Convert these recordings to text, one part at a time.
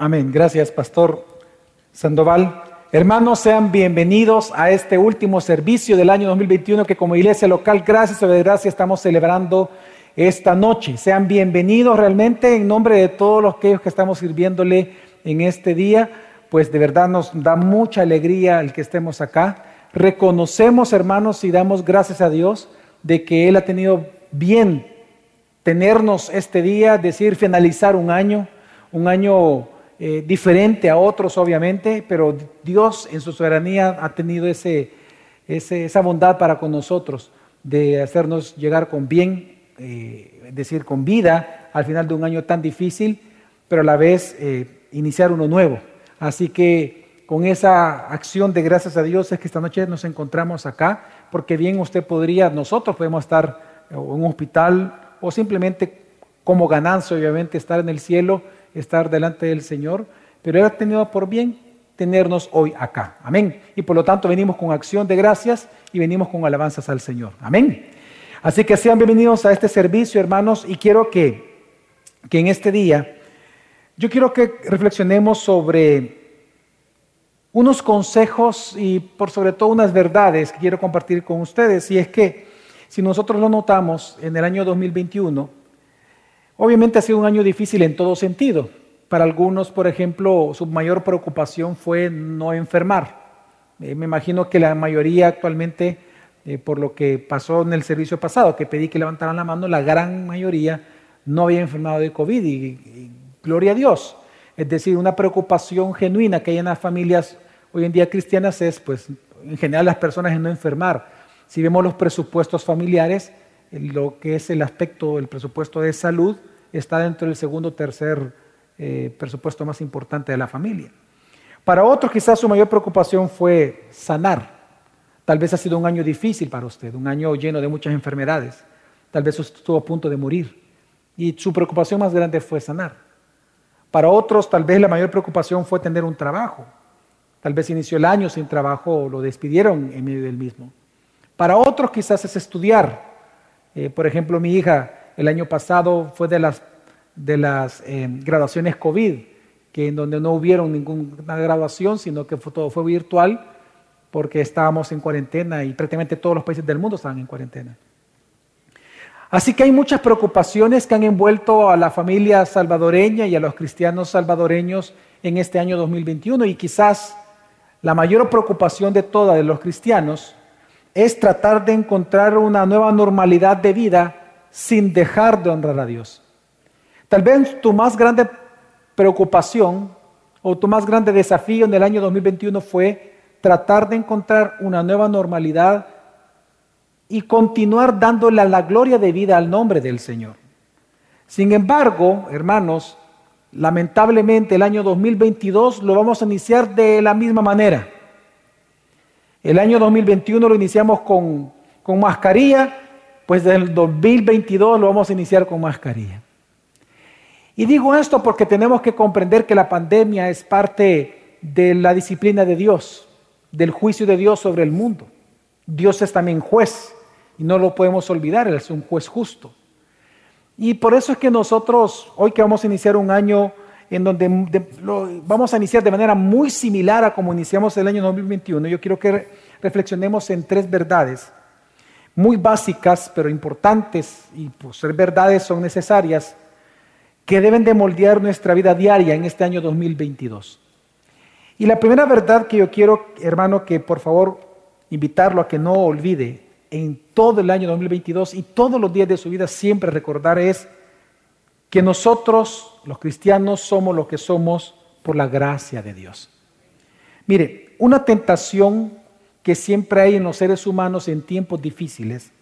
Amén. Gracias, Pastor Sandoval. Hermanos, sean bienvenidos a este último servicio del año 2021 que como iglesia local, gracias a gracia, estamos celebrando esta noche. Sean bienvenidos realmente en nombre de todos los que estamos sirviéndole en este día. Pues de verdad nos da mucha alegría el que estemos acá. Reconocemos, hermanos, y damos gracias a Dios de que Él ha tenido bien tenernos este día, decir finalizar un año, un año eh, diferente a otros, obviamente, pero Dios en su soberanía ha tenido ese, esa bondad para con nosotros de hacernos llegar con bien, eh, es decir, con vida al final de un año tan difícil, pero a la vez eh, iniciar uno nuevo. Así que con esa acción de gracias a Dios es que esta noche nos encontramos acá, porque bien usted podría, nosotros podemos estar en un hospital o simplemente como ganancia, obviamente, estar en el cielo estar delante del Señor, pero Él ha tenido por bien tenernos hoy acá. Amén. Y por lo tanto venimos con acción de gracias y venimos con alabanzas al Señor. Amén. Así que sean bienvenidos a este servicio, hermanos, y quiero que, que en este día, yo quiero que reflexionemos sobre unos consejos y por sobre todo unas verdades que quiero compartir con ustedes. Y es que si nosotros lo notamos en el año 2021, Obviamente ha sido un año difícil en todo sentido. Para algunos, por ejemplo, su mayor preocupación fue no enfermar. Eh, me imagino que la mayoría actualmente, eh, por lo que pasó en el servicio pasado, que pedí que levantaran la mano, la gran mayoría no había enfermado de COVID y, gloria a Dios. Es decir, una preocupación genuina que hay en las familias hoy en día cristianas es, pues, en general las personas en no enfermar. Si vemos los presupuestos familiares, lo que es el aspecto del presupuesto de salud está dentro del segundo tercer eh, presupuesto más importante de la familia. Para otros quizás su mayor preocupación fue sanar. Tal vez ha sido un año difícil para usted, un año lleno de muchas enfermedades. Tal vez estuvo a punto de morir y su preocupación más grande fue sanar. Para otros tal vez la mayor preocupación fue tener un trabajo. Tal vez inició el año sin trabajo o lo despidieron en medio del mismo. Para otros quizás es estudiar. Eh, por ejemplo, mi hija el año pasado fue de las, eh, graduaciones COVID, que en donde no hubieron ninguna graduación, sino que todo fue virtual, porque estábamos en cuarentena y prácticamente todos los países del mundo estaban en cuarentena. Así que hay muchas preocupaciones que han envuelto a la familia salvadoreña y a los cristianos salvadoreños en este año 2021 y quizás la mayor preocupación de todas de los cristianos es tratar de encontrar una nueva normalidad de vida sin dejar de honrar a Dios. Tal vez tu más grande preocupación o tu más grande desafío en el año 2021 fue tratar de encontrar una nueva normalidad y continuar dándole la gloria de vida al nombre del Señor. Sin embargo, hermanos, lamentablemente el año 2022 lo vamos a iniciar de la misma manera. El año 2021 lo iniciamos con, con mascarilla pues del 2022 lo vamos a iniciar con mascarilla. Y digo esto porque tenemos que comprender que la pandemia es parte de la disciplina de Dios, del juicio de Dios sobre el mundo. Dios es también juez y no lo podemos olvidar, Él es un juez justo. Y por eso es que nosotros, hoy que vamos a iniciar un año en donde vamos a iniciar de manera muy similar a como iniciamos el año 2021, yo quiero que reflexionemos en tres verdades muy básicas, pero importantes y por ser verdades son necesarias, que deben de moldear nuestra vida diaria en este año 2022. Y la primera verdad que yo quiero, hermano, que por favor invitarlo a que no olvide en todo el año 2022 y todos los días de su vida siempre recordar es que nosotros, los cristianos, somos lo que somos por la gracia de Dios. Mire, una tentación que siempre hay en los seres humanos en tiempos difíciles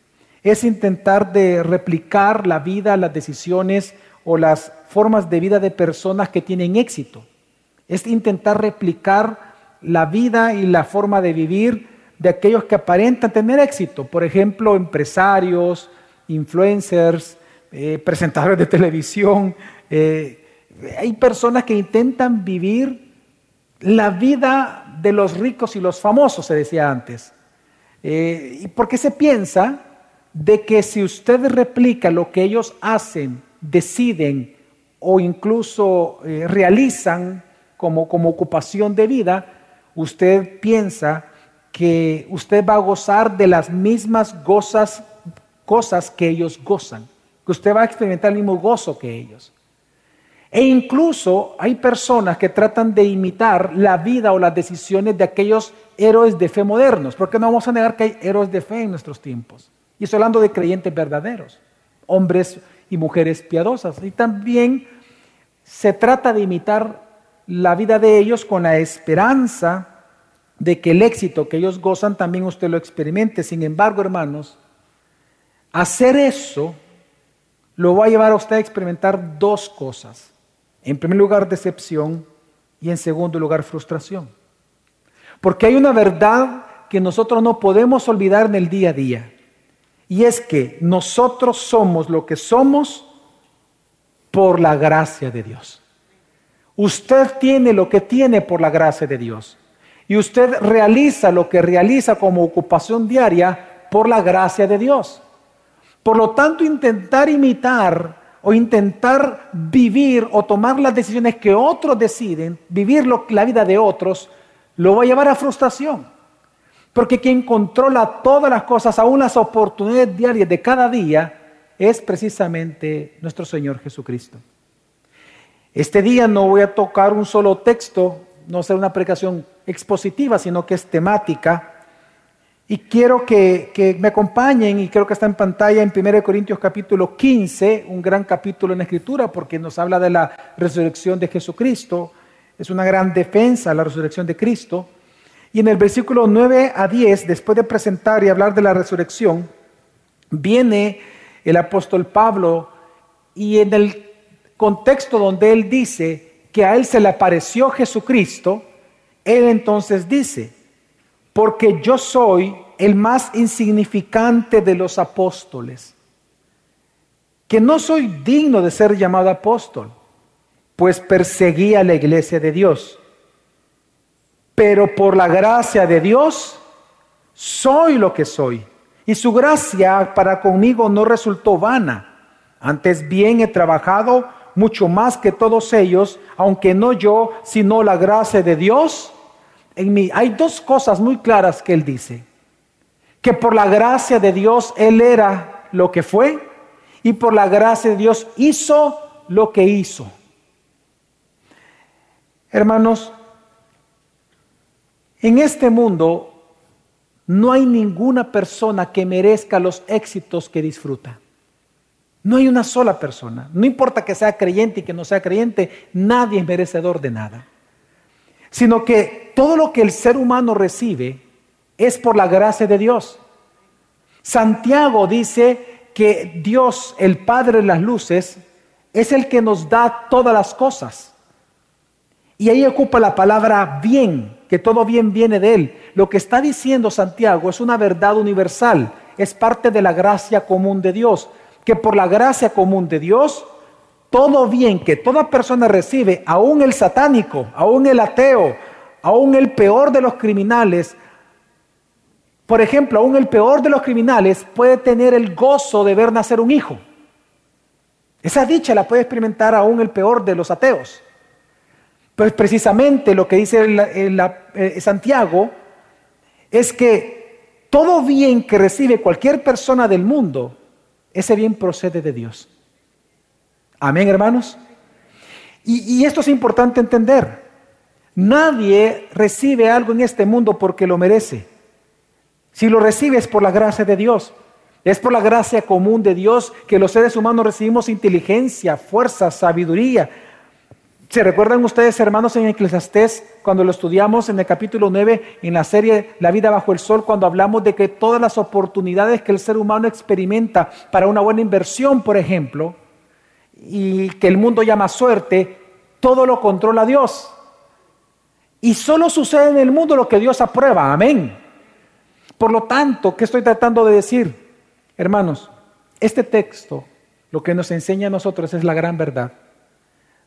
es intentar de replicar la vida, las decisiones o las formas de vida de personas que tienen éxito. Es intentar replicar la vida y la forma de vivir de aquellos que aparentan tener éxito. Por ejemplo, empresarios, influencers, eh, presentadores de televisión. Eh, hay personas que intentan vivir la vida de los ricos y los famosos, se decía antes. Eh, ¿Y por qué se piensa de que si usted replica lo que ellos hacen, deciden o incluso eh, realizan como, como ocupación de vida, usted piensa que usted va a gozar de las mismas gozas, cosas que ellos gozan, que usted va a experimentar el mismo gozo que ellos. E incluso hay personas que tratan de imitar la vida o las decisiones de aquellos héroes de fe modernos, porque no vamos a negar que hay héroes de fe en nuestros tiempos. Y estoy hablando de creyentes verdaderos, hombres y mujeres piadosas. Y también se trata de imitar la vida de ellos con la esperanza de que el éxito que ellos gozan también usted lo experimente. Sin embargo, hermanos, hacer eso lo va a llevar a usted a experimentar dos cosas. En primer lugar, decepción y en segundo lugar, frustración. Porque hay una verdad que nosotros no podemos olvidar en el día a día. Y es que nosotros somos lo que somos por la gracia de Dios. Usted tiene lo que tiene por la gracia de Dios. Y usted realiza lo que realiza como ocupación diaria por la gracia de Dios. Por lo tanto, intentar imitar o intentar vivir o tomar las decisiones que otros deciden, vivir la vida de otros, lo va a llevar a frustración. Porque quien controla todas las cosas, aún las oportunidades diarias de cada día, es precisamente nuestro Señor Jesucristo. Este día no voy a tocar un solo texto, no será una predicación expositiva, sino que es temática. Y quiero que, me acompañen, y creo que está en pantalla en 1 Corintios capítulo 15, un gran capítulo en Escritura, porque nos habla de la resurrección de Jesucristo. Es una gran defensa la resurrección de Cristo. Y en el versículo 9 a 10, después de presentar y hablar de la resurrección, viene el apóstol Pablo y en el contexto donde él dice que a él se le apareció Jesucristo, él entonces dice, porque yo soy el más insignificante de los apóstoles, que no soy digno de ser llamado apóstol, pues perseguía la iglesia de Dios pero por la gracia de Dios soy lo que soy. Y su gracia para conmigo no resultó vana. Antes bien he trabajado mucho más que todos ellos, aunque no yo, sino la gracia de Dios en mí. Hay dos cosas muy claras que él dice. Que por la gracia de Dios él era lo que fue y por la gracia de Dios hizo lo que hizo. Hermanos, en este mundo no hay ninguna persona que merezca los éxitos que disfruta. No hay una sola persona. No importa que sea creyente y que no sea creyente, nadie es merecedor de nada. Sino que todo lo que el ser humano recibe es por la gracia de Dios. Santiago dice que Dios, el Padre de las Luces, es el que nos da todas las cosas. Y ahí ocupa la palabra bien, que todo bien viene de Él. Lo que está diciendo Santiago es una verdad universal, es parte de la gracia común de Dios, que por la gracia común de Dios, todo bien que toda persona recibe, aún el satánico, aún el ateo, aún el peor de los criminales, por ejemplo, aún el peor de los criminales puede tener el gozo de ver nacer un hijo. Esa dicha la puede experimentar aún el peor de los ateos. Pues precisamente lo que dice eh, Santiago es que todo bien que recibe cualquier persona del mundo, ese bien procede de Dios. Amén, hermanos. Y, esto es importante entender. Nadie recibe algo en este mundo porque lo merece. Si lo recibe es por la gracia de Dios. Es por la gracia común de Dios que los seres humanos recibimos inteligencia, fuerza, sabiduría, ¿Se recuerdan ustedes, hermanos, en Eclesiastés, cuando lo estudiamos en el capítulo 9, en la serie La vida bajo el sol, cuando hablamos de que todas las oportunidades que el ser humano experimenta para una buena inversión, por ejemplo, y que el mundo llama suerte, todo lo controla Dios. Y solo sucede en el mundo lo que Dios aprueba. Amén. Por lo tanto, ¿qué estoy tratando de decir? Hermanos, este texto lo que nos enseña a nosotros es la gran verdad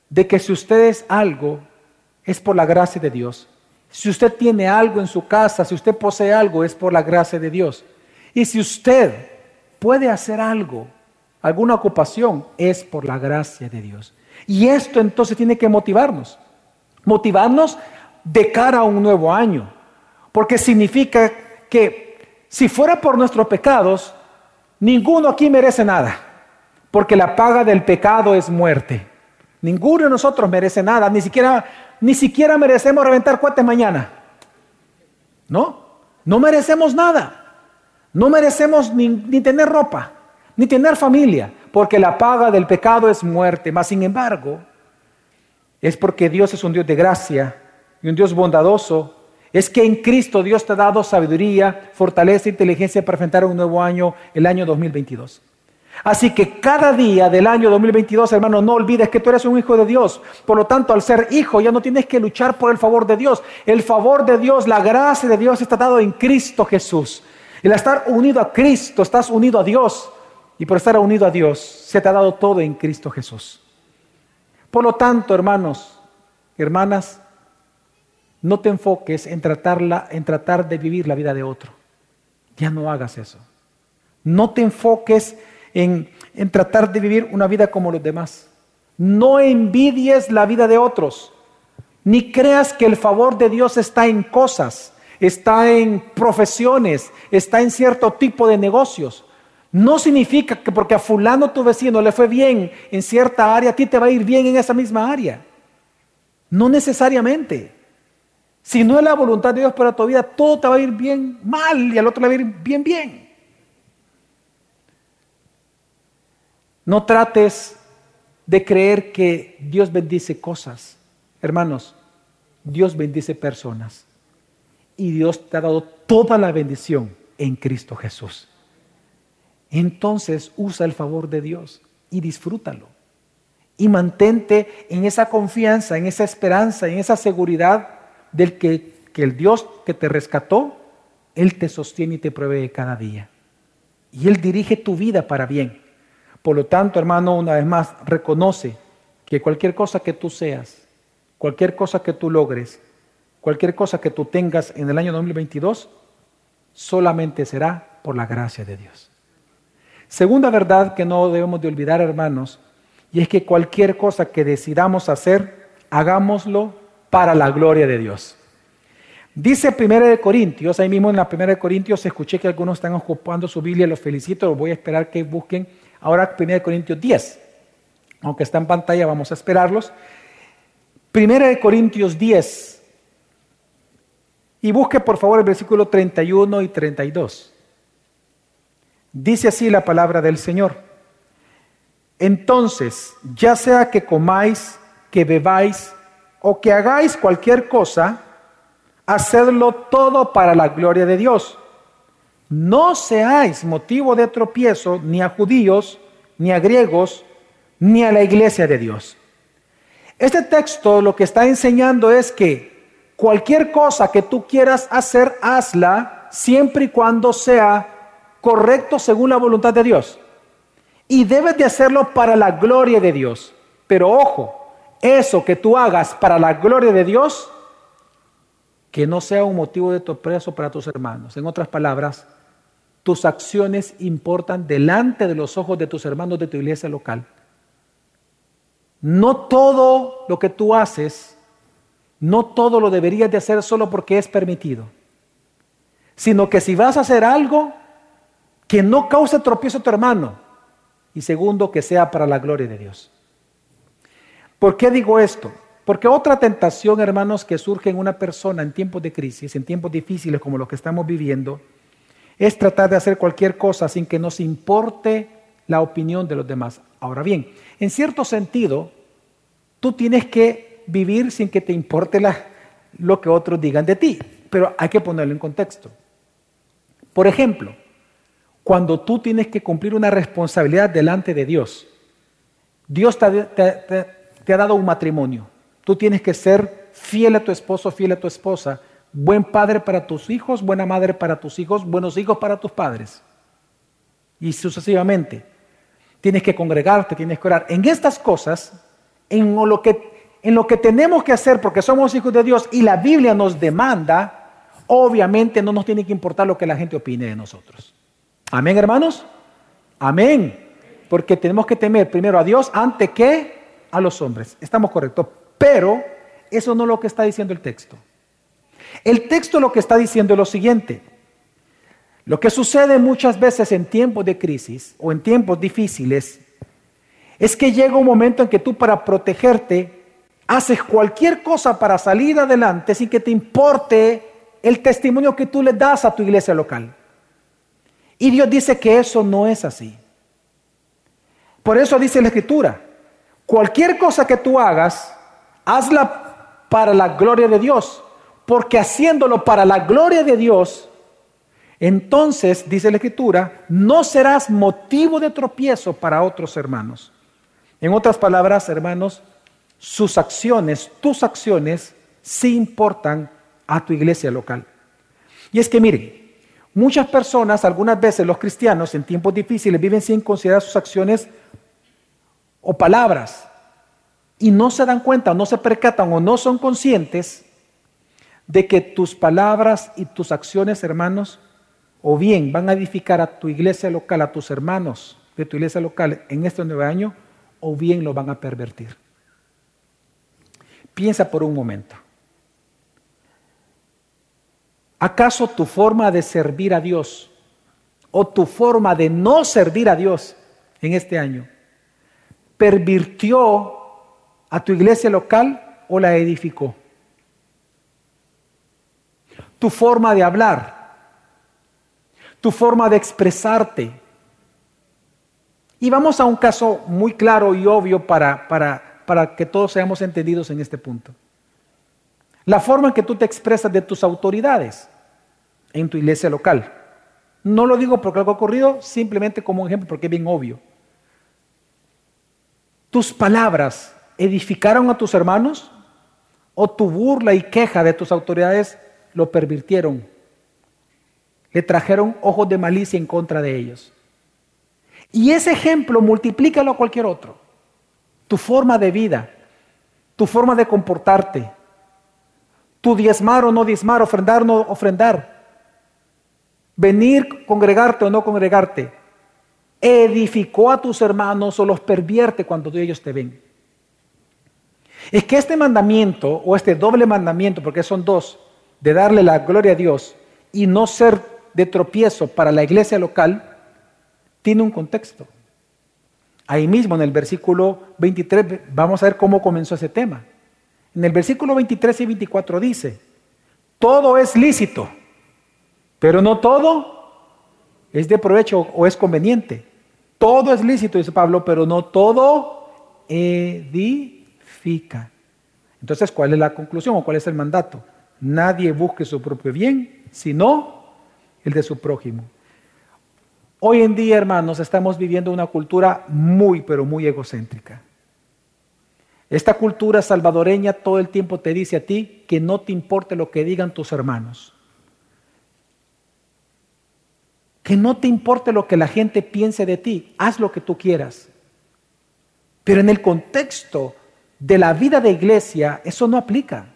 de que si usted es algo, es por la gracia de Dios. Si usted tiene algo en su casa, si usted posee algo, es por la gracia de Dios. Y si usted puede hacer algo, alguna ocupación, es por la gracia de Dios. Y esto entonces tiene que motivarnos. Motivarnos de cara a un nuevo año. Porque significa que si fuera por nuestros pecados, ninguno aquí merece nada. Porque la paga del pecado es muerte. Ninguno de nosotros merece nada. Ni siquiera, ni siquiera merecemos reventar cohetes mañana. ¿No? No merecemos nada. No merecemos ni, ni tener ropa, ni tener familia, porque la paga del pecado es muerte. Mas, sin embargo, es porque Dios es un Dios de gracia y un Dios bondadoso, es que en Cristo Dios te ha dado sabiduría, fortaleza e inteligencia para enfrentar un nuevo año, el año 2022. Así que cada día del año 2022, hermano, no olvides que tú eres un hijo de Dios. Por lo tanto, al ser hijo, ya no tienes que luchar por el favor de Dios. El favor de Dios, la gracia de Dios está dado en Cristo Jesús. El estar unido a Cristo, estás unido a Dios. Y por estar unido a Dios, se te ha dado todo en Cristo Jesús. Por lo tanto, hermanos, hermanas, no te enfoques en, tratarla, en tratar de vivir la vida de otro. Ya no hagas eso. No te enfoques en, en tratar de vivir una vida como los demás. No envidies la vida de otros. Ni creas que el favor de Dios está en cosas, está en profesiones, está en cierto tipo de negocios. No significa que porque a fulano tu vecino le fue bien en cierta área, a ti te va a ir bien en esa misma área. No necesariamente. Si no es la voluntad de Dios para tu vida, todo te va a ir bien mal y al otro le va a ir bien bien. No trates de creer que Dios bendice cosas. Hermanos, Dios bendice personas. Y Dios te ha dado toda la bendición en Cristo Jesús. Entonces usa el favor de Dios y disfrútalo. Y mantente en esa confianza, en esa esperanza, en esa seguridad del que, el Dios que te rescató, Él te sostiene y te provee cada día. Y Él dirige tu vida para bien. Por lo tanto, hermano, una vez más, reconoce que cualquier cosa que tú seas, cualquier cosa que tú logres, cualquier cosa que tú tengas en el año 2022, solamente será por la gracia de Dios. Segunda verdad que no debemos de olvidar, hermanos, y es que cualquier cosa que decidamos hacer, hagámoslo para la gloria de Dios. Dice 1 de Corintios, ahí mismo en la 1 de Corintios escuché que algunos están ocupando su Biblia, los felicito, voy a esperar que busquen ahora 1 de Corintios 10. Aunque está en pantalla, vamos a esperarlos. 1 de Corintios 10. Y busque por favor el versículo 31 y 32. Dice así la palabra del Señor. Entonces, ya sea que comáis, que bebáis, o que hagáis cualquier cosa, hacedlo todo para la gloria de Dios. No seáis motivo de tropiezo ni a judíos, ni a griegos, ni a la iglesia de Dios. Este texto lo que está enseñando es que cualquier cosa que tú quieras hacer, hazla siempre y cuando sea correcto según la voluntad de Dios. Y debes de hacerlo para la gloria de Dios. Pero ojo, eso que tú hagas para la gloria de Dios, que no sea un motivo de tropezo para tus hermanos. En otras palabras, tus acciones importan delante de los ojos de tus hermanos de tu iglesia local. No todo lo que tú haces, no todo lo deberías de hacer solo porque es permitido, sino que si vas a hacer algo, que no cause tropiezo a tu hermano, y segundo, que sea para la gloria de Dios. ¿Por qué digo esto? Porque otra tentación, hermanos, que surge en una persona en tiempos de crisis, en tiempos difíciles como los que estamos viviendo, es tratar de hacer cualquier cosa sin que nos importe la opinión de los demás. Ahora bien, en cierto sentido, tú tienes que vivir sin que te importe lo que otros digan de ti, pero hay que ponerlo en contexto. Por ejemplo, cuando tú tienes que cumplir una responsabilidad delante de Dios, Dios te, ha dado un matrimonio. Tú tienes que ser fiel a tu esposo, fiel a tu esposa, buen padre para tus hijos, buena madre para tus hijos, buenos hijos para tus padres. Y sucesivamente. Tienes que congregarte, tienes que orar. En estas cosas, en lo que tenemos que hacer porque somos hijos de Dios y la Biblia nos demanda, obviamente no nos tiene que importar lo que la gente opine de nosotros. Amén, hermanos. Amén. Porque tenemos que temer primero a Dios antes que a los hombres. Estamos correctos. Pero eso no es lo que está diciendo el texto. El texto lo que está diciendo es lo siguiente. Lo que sucede muchas veces en tiempos de crisis o en tiempos difíciles es que llega un momento en que tú para protegerte haces cualquier cosa para salir adelante sin que te importe el testimonio que tú le das a tu iglesia local. Y Dios dice que eso no es así. Por eso dice la escritura, cualquier cosa que tú hagas, hazla para la gloria de Dios, porque haciéndolo para la gloria de Dios, entonces, dice la escritura, no serás motivo de tropiezo para otros hermanos. En otras palabras, hermanos, sus acciones, tus acciones, sí importan a tu iglesia local. Y es que miren, Muchas personas, algunas veces los cristianos en tiempos difíciles viven sin considerar sus acciones o palabras y no se dan cuenta, no se percatan o no son conscientes de que tus palabras y tus acciones, hermanos, o bien van a edificar a tu iglesia local, a tus hermanos de tu iglesia local en este nuevo año, o bien lo van a pervertir. Piensa por un momento. ¿Acaso tu forma de servir a Dios o tu forma de no servir a Dios en este año pervirtió a tu iglesia local o la edificó? Tu forma de hablar, tu forma de expresarte. Y vamos a un caso muy claro y obvio para, para, para que todos seamos entendidos en este punto. La forma en que tú te expresas de tus autoridades en tu iglesia local. No lo digo porque algo ha ocurrido, simplemente como un ejemplo, porque es bien obvio. ¿Tus palabras edificaron a tus hermanos? ¿O tu burla y queja de tus autoridades lo pervirtieron? Le trajeron ojos de malicia en contra de ellos. Y ese ejemplo multiplícalo a cualquier otro. Tu forma de vida, tu forma de comportarte, tu diezmar o no diezmar, ofrendar o no ofrendar. Venir, congregarte o no congregarte. Edificó a tus hermanos o los pervierte cuando ellos te ven. Es que este mandamiento o este doble mandamiento, porque son dos, de darle la gloria a Dios y no ser de tropiezo para la iglesia local, tiene un contexto. Ahí mismo en el versículo 23 vamos a ver cómo comenzó ese tema. En el versículo 23 y 24 dice, todo es lícito, pero no todo es de provecho o es conveniente. Todo es lícito, dice Pablo, pero no todo edifica. Entonces, ¿cuál es la conclusión o cuál es el mandato? Nadie busque su propio bien, sino el de su prójimo. Hoy en día, hermanos, estamos viviendo una cultura muy, pero muy egocéntrica. Esta cultura salvadoreña todo el tiempo te dice a ti que no te importe lo que digan tus hermanos. Que no te importe lo que la gente piense de ti. Haz lo que tú quieras. Pero en el contexto de la vida de iglesia, eso no aplica.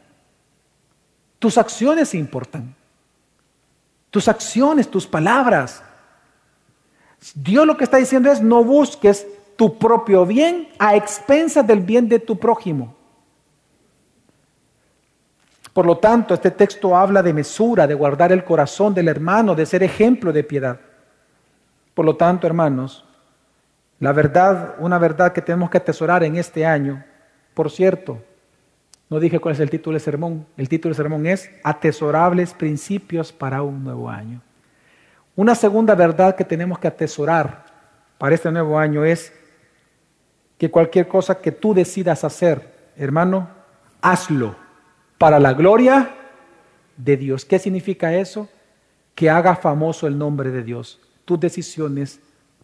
Tus acciones importan. Tus acciones, tus palabras. Dios lo que está diciendo es no busques tu propio bien a expensas del bien de tu prójimo. Por lo tanto, este texto habla de mesura, de guardar el corazón del hermano, de ser ejemplo de piedad. Por lo tanto, hermanos, la verdad, una verdad que tenemos que atesorar en este año, por cierto, no dije cuál es el título del sermón, el título del sermón es Atesorables principios para un nuevo año. Una segunda verdad que tenemos que atesorar para este nuevo año es que cualquier cosa que tú decidas hacer, hermano, hazlo para la gloria de Dios. ¿Qué significa eso? Que haga famoso el nombre de Dios. Tus decisiones,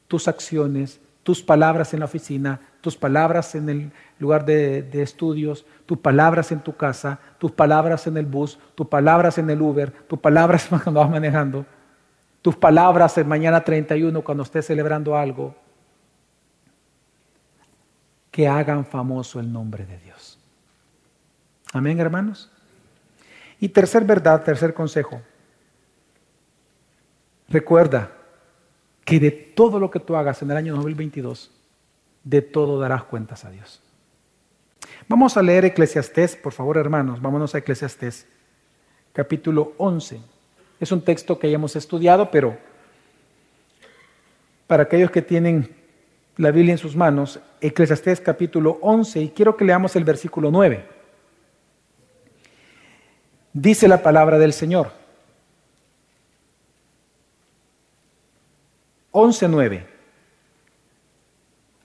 tus acciones, tus palabras en la oficina, tus palabras en el lugar de, estudios, tus palabras en tu casa, tus palabras en el bus, tus palabras en el Uber, tus palabras cuando vas manejando, tus palabras el mañana 31 cuando estés celebrando algo, que hagan famoso el nombre de Dios. Amén, hermanos. Y tercer verdad, tercer consejo. Recuerda que de todo lo que tú hagas en el año 2022, de todo darás cuentas a Dios. Vamos a leer Eclesiastés, por favor hermanos, vámonos a Eclesiastés, capítulo 11. Es un texto que ya hemos estudiado, pero para aquellos que tienen la Biblia en sus manos, Eclesiastés capítulo 11, y quiero que leamos el versículo 9. Dice la palabra del Señor. 11.9.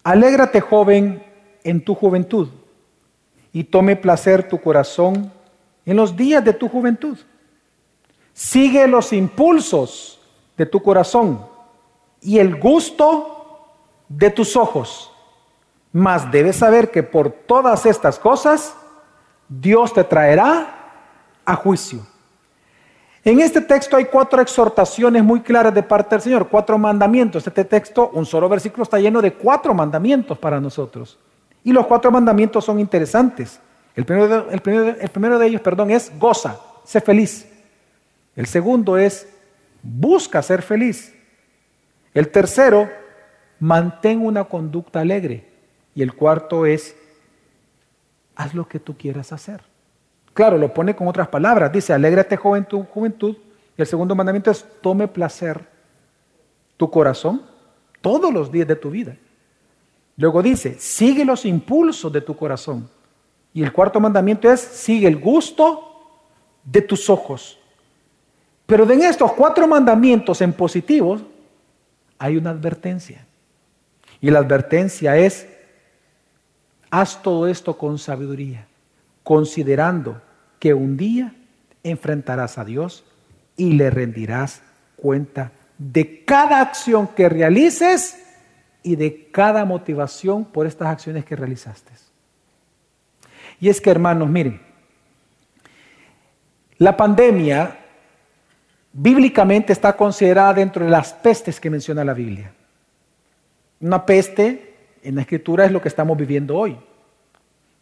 Alégrate joven en tu juventud y tome placer tu corazón en los días de tu juventud. Sigue los impulsos de tu corazón y el gusto de tus ojos. Mas debes saber que por todas estas cosas Dios te traerá a juicio. En este texto hay cuatro exhortaciones muy claras de parte del Señor, cuatro mandamientos. Este texto, un solo versículo, está lleno de cuatro mandamientos para nosotros. Y los cuatro mandamientos son interesantes. El primero de, el primero, de ellos, perdón, es goza, sé feliz. El segundo es busca ser feliz. El tercero, mantén una conducta alegre. Y el cuarto es, haz lo que tú quieras hacer. Claro, lo pone con otras palabras. Dice, alégrate joven tu juventud. Y el segundo mandamiento es, tome placer tu corazón todos los días de tu vida. Luego dice, sigue los impulsos de tu corazón. Y el cuarto mandamiento es, sigue el gusto de tus ojos. Pero en estos cuatro mandamientos en positivos hay una advertencia. Y la advertencia es, haz todo esto con sabiduría considerando que un día enfrentarás a Dios y le rendirás cuenta de cada acción que realices y de cada motivación por estas acciones que realizaste. Y es que, hermanos, miren, la pandemia bíblicamente está considerada dentro de las pestes que menciona la Biblia. Una peste en la escritura es lo que estamos viviendo hoy.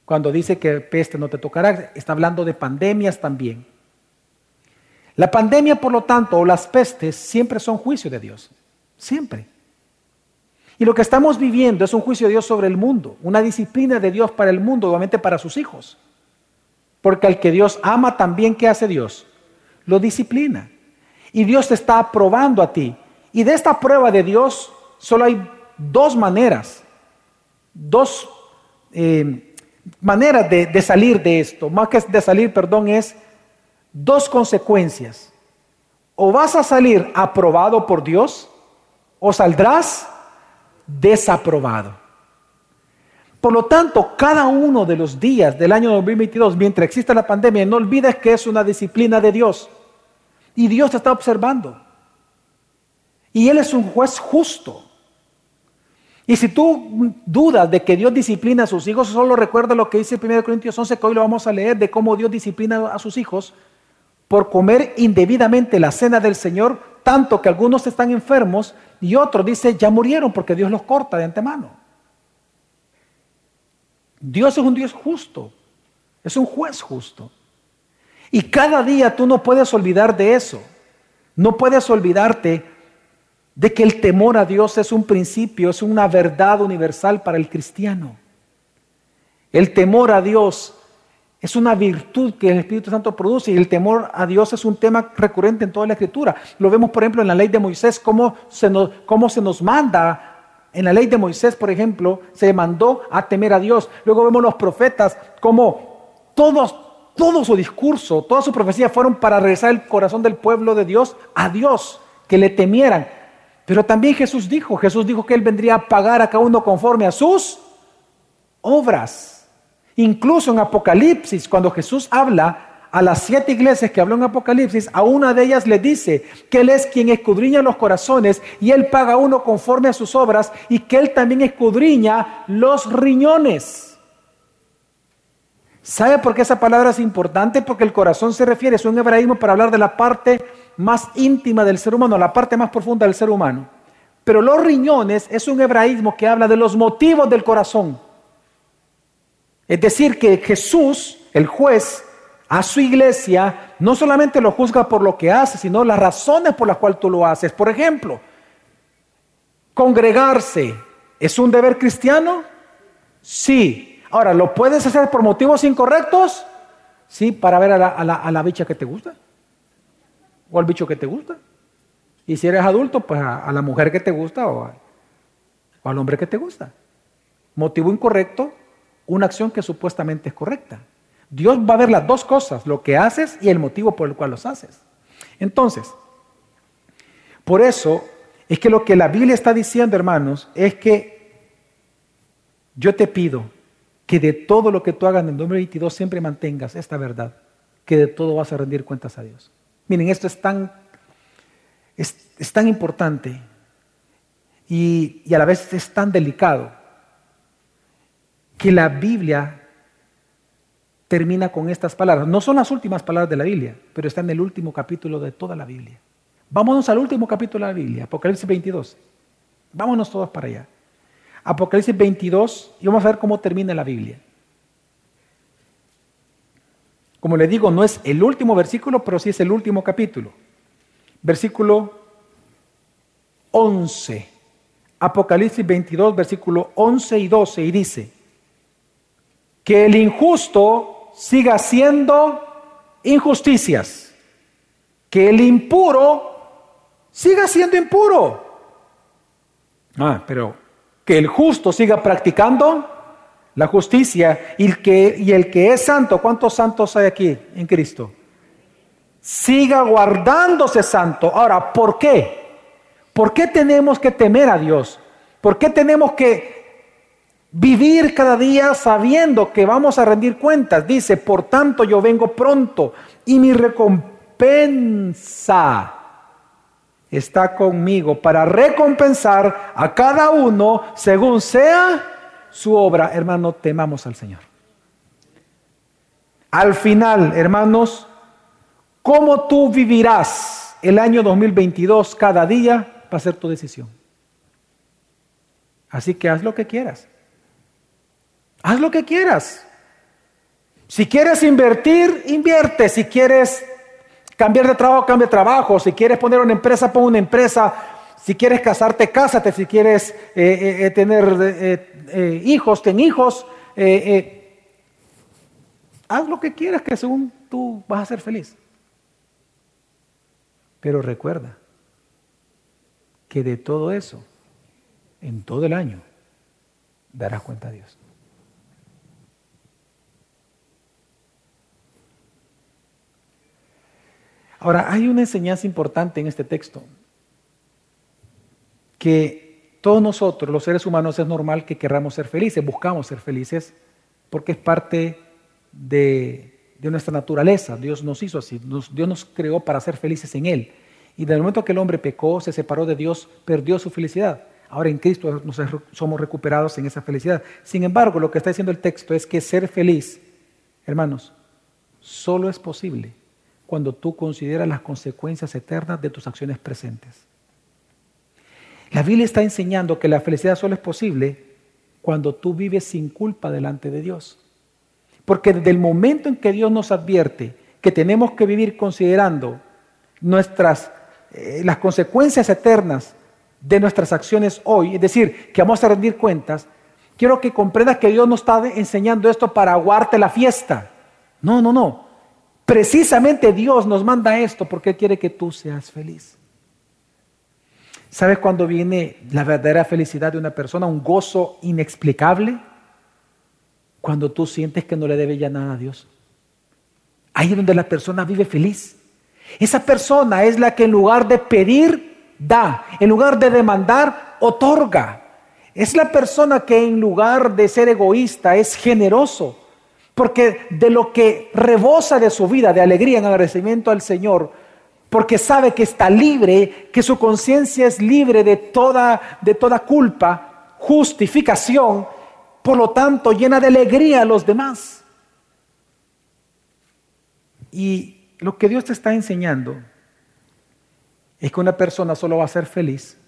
Cuando dice que peste no te tocará, está hablando de pandemias también. La pandemia, por lo tanto, o las pestes, siempre son juicio de Dios. Siempre. Y lo que estamos viviendo es un juicio de Dios sobre el mundo, una disciplina de Dios para el mundo, obviamente para sus hijos. Porque al que Dios ama también, ¿qué hace Dios? Lo disciplina. Y Dios te está aprobando a ti. Y de esta prueba de Dios solo hay dos maneras, dos eh, maneras de, salir de esto, más que de salir, perdón, es dos consecuencias. O vas a salir aprobado por Dios o saldrás desaprobado. Por lo tanto, cada uno de los días del año 2022, mientras exista la pandemia, no olvides que es una disciplina de Dios. Y Dios te está observando. Y Él es un juez justo. Y si tú dudas de que Dios disciplina a sus hijos, solo recuerda lo que dice 1 Corintios 11, que hoy lo vamos a leer, de cómo Dios disciplina a sus hijos por comer indebidamente la cena del Señor, tanto que algunos están enfermos y otros dice ya murieron porque Dios los corta de antemano. Dios es un Dios justo, es un juez justo. Y cada día tú no puedes olvidar de eso. No puedes olvidarte de que el temor a Dios es un principio, es una verdad universal para el cristiano. El temor a Dios es una virtud que el Espíritu Santo produce y el temor a Dios es un tema recurrente en toda la Escritura. Lo vemos, por ejemplo, en la ley de Moisés, cómo se nos, cómo se nos manda. En la ley de Moisés, por ejemplo, se mandó a temer a Dios. Luego vemos los profetas, como todos, todo su discurso, toda su profecía fueron para regresar el corazón del pueblo de Dios a Dios, que le temieran. Pero también Jesús dijo, Jesús dijo que Él vendría a pagar a cada uno conforme a sus obras. Incluso en Apocalipsis, cuando Jesús habla a las siete iglesias que habló en Apocalipsis, a una de ellas le dice que Él es quien escudriña los corazones y Él paga a uno conforme a sus obras y que Él también escudriña los riñones. ¿Sabe por qué esa palabra es importante? Porque el corazón se refiere, es un hebraísmo para hablar de la parte más íntima del ser humano, la parte más profunda del ser humano. Pero los riñones es un hebraísmo que habla de los motivos del corazón. Es decir, que Jesús, el juez, a su iglesia no solamente lo juzga por lo que hace, sino las razones por las cuales tú lo haces. Por ejemplo, congregarse, ¿es un deber cristiano? Sí. Ahora, ¿lo puedes hacer por motivos incorrectos? Sí, para ver a la, a la, bicha que te gusta. O al bicho que te gusta. Y si eres adulto, pues a, la mujer que te gusta o, al hombre que te gusta. Motivo incorrecto, una acción que supuestamente es correcta. Dios va a ver las dos cosas, lo que haces y el motivo por el cual los haces. Entonces, por eso es que lo que la Biblia está diciendo, hermanos, es que yo te pido que de todo lo que tú hagas en el 2022 siempre mantengas esta verdad, que de todo vas a rendir cuentas a Dios. Miren, esto es tan, es, tan importante y, y a la vez es tan delicado que la Biblia termina con estas palabras. No son las últimas palabras de la Biblia, pero está en el último capítulo de toda la Biblia. Vámonos al último capítulo de la Biblia, Apocalipsis 22. Vámonos todos para allá. Apocalipsis 22 y vamos a ver cómo termina la Biblia. Como le digo, no es el último versículo, pero sí es el último capítulo. Versículo 11. Apocalipsis 22, versículo 11 y 12, y dice, que el injusto siga haciendo injusticias, que el impuro siga siendo impuro. Ah, pero que el justo siga practicando la justicia y el que, es santo, ¿cuántos santos hay aquí en Cristo? Siga guardándose santo. Ahora, ¿por qué? ¿Por qué tenemos que temer a Dios? ¿Por qué tenemos que Vivir cada día sabiendo que vamos a rendir cuentas. Dice, por tanto yo vengo pronto y mi recompensa está conmigo para recompensar a cada uno según sea su obra. Hermano, temamos al Señor. Al final, hermanos, ¿cómo tú vivirás el año 2022 cada día va a ser tu decisión? Así que haz lo que quieras. Haz lo que quieras. Si quieres invertir, invierte. Si quieres cambiar de trabajo, cambia de trabajo. Si quieres poner una empresa, pon una empresa. Si quieres casarte, cásate. Si quieres eh, eh, eh, tener hijos, ten hijos. haz lo que quieras que según tú vas a ser feliz. Pero recuerda que de todo eso, en todo el año, darás cuenta a Dios. Ahora, hay una enseñanza importante en este texto, que todos nosotros, los seres humanos, es normal que querramos ser felices, buscamos ser felices, porque es parte de, nuestra naturaleza. Dios nos hizo así, Dios nos creó para ser felices en Él. Y del momento que el hombre pecó, se separó de Dios, perdió su felicidad. Ahora en Cristo nos somos recuperados en esa felicidad. Sin embargo, lo que está diciendo el texto es que ser feliz, hermanos, solo es posible cuando tú consideras las consecuencias eternas de tus acciones presentes. La Biblia está enseñando que la felicidad solo es posible cuando tú vives sin culpa delante de Dios. Porque desde el momento en que Dios nos advierte que tenemos que vivir considerando nuestras, eh, las consecuencias eternas de nuestras acciones hoy, es decir, que vamos a rendir cuentas, quiero que comprendas que Dios no está enseñando esto para aguarte la fiesta. No, no, no. Precisamente Dios nos manda esto porque quiere que tú seas feliz. ¿Sabes cuándo viene la verdadera felicidad de una persona? Un gozo inexplicable. Cuando tú sientes que no le debe ya nada a Dios. Ahí es donde la persona vive feliz. Esa persona es la que en lugar de pedir, da. En lugar de demandar, otorga. Es la persona que en lugar de ser egoísta es generoso. Porque de lo que rebosa de su vida, de alegría en agradecimiento al Señor, porque sabe que está libre, que su conciencia es libre de toda, de toda culpa, justificación, por lo tanto llena de alegría a los demás. Y lo que Dios te está enseñando es que una persona solo va a ser feliz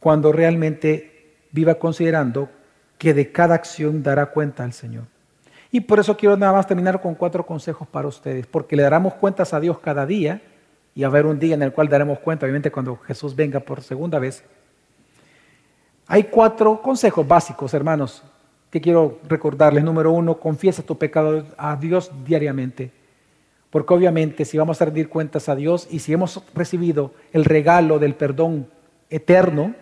cuando realmente viva considerando que de cada acción dará cuenta al Señor. Y por eso quiero nada más terminar con cuatro consejos para ustedes, porque le daremos cuentas a Dios cada día y a haber un día en el cual daremos cuenta, obviamente cuando Jesús venga por segunda vez. Hay cuatro consejos básicos, hermanos, que quiero recordarles. Número uno, confiesa tu pecado a Dios diariamente. Porque obviamente si vamos a rendir cuentas a Dios y si hemos recibido el regalo del perdón eterno,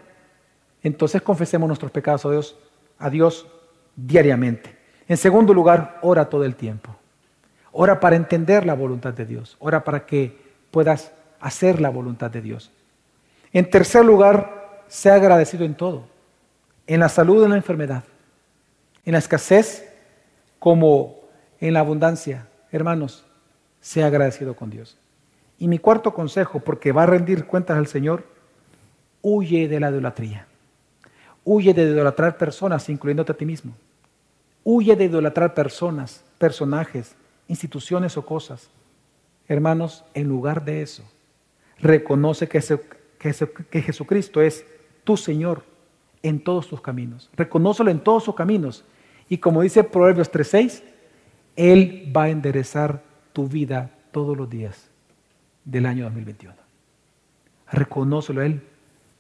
entonces confesemos nuestros pecados a Dios, a Dios diariamente. En segundo lugar, ora todo el tiempo. Ora para entender la voluntad de Dios. Ora para que puedas hacer la voluntad de Dios. En tercer lugar, sea agradecido en todo. En la salud, en la enfermedad. En la escasez como en la abundancia. Hermanos, sea agradecido con Dios. Y mi cuarto consejo, porque va a rendir cuentas al Señor, huye de la idolatría. Huye de idolatrar personas, incluyéndote a ti mismo. Huye de idolatrar personas, personajes, instituciones o cosas. Hermanos, en lugar de eso, reconoce que, Jesucristo es tu Señor en todos tus caminos. Reconócelo en todos sus caminos. Y como dice Proverbios 3.6, Él va a enderezar tu vida todos los días del año 2021. Reconócelo Él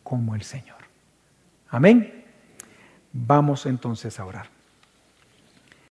como el Señor. Amén. Vamos entonces a orar.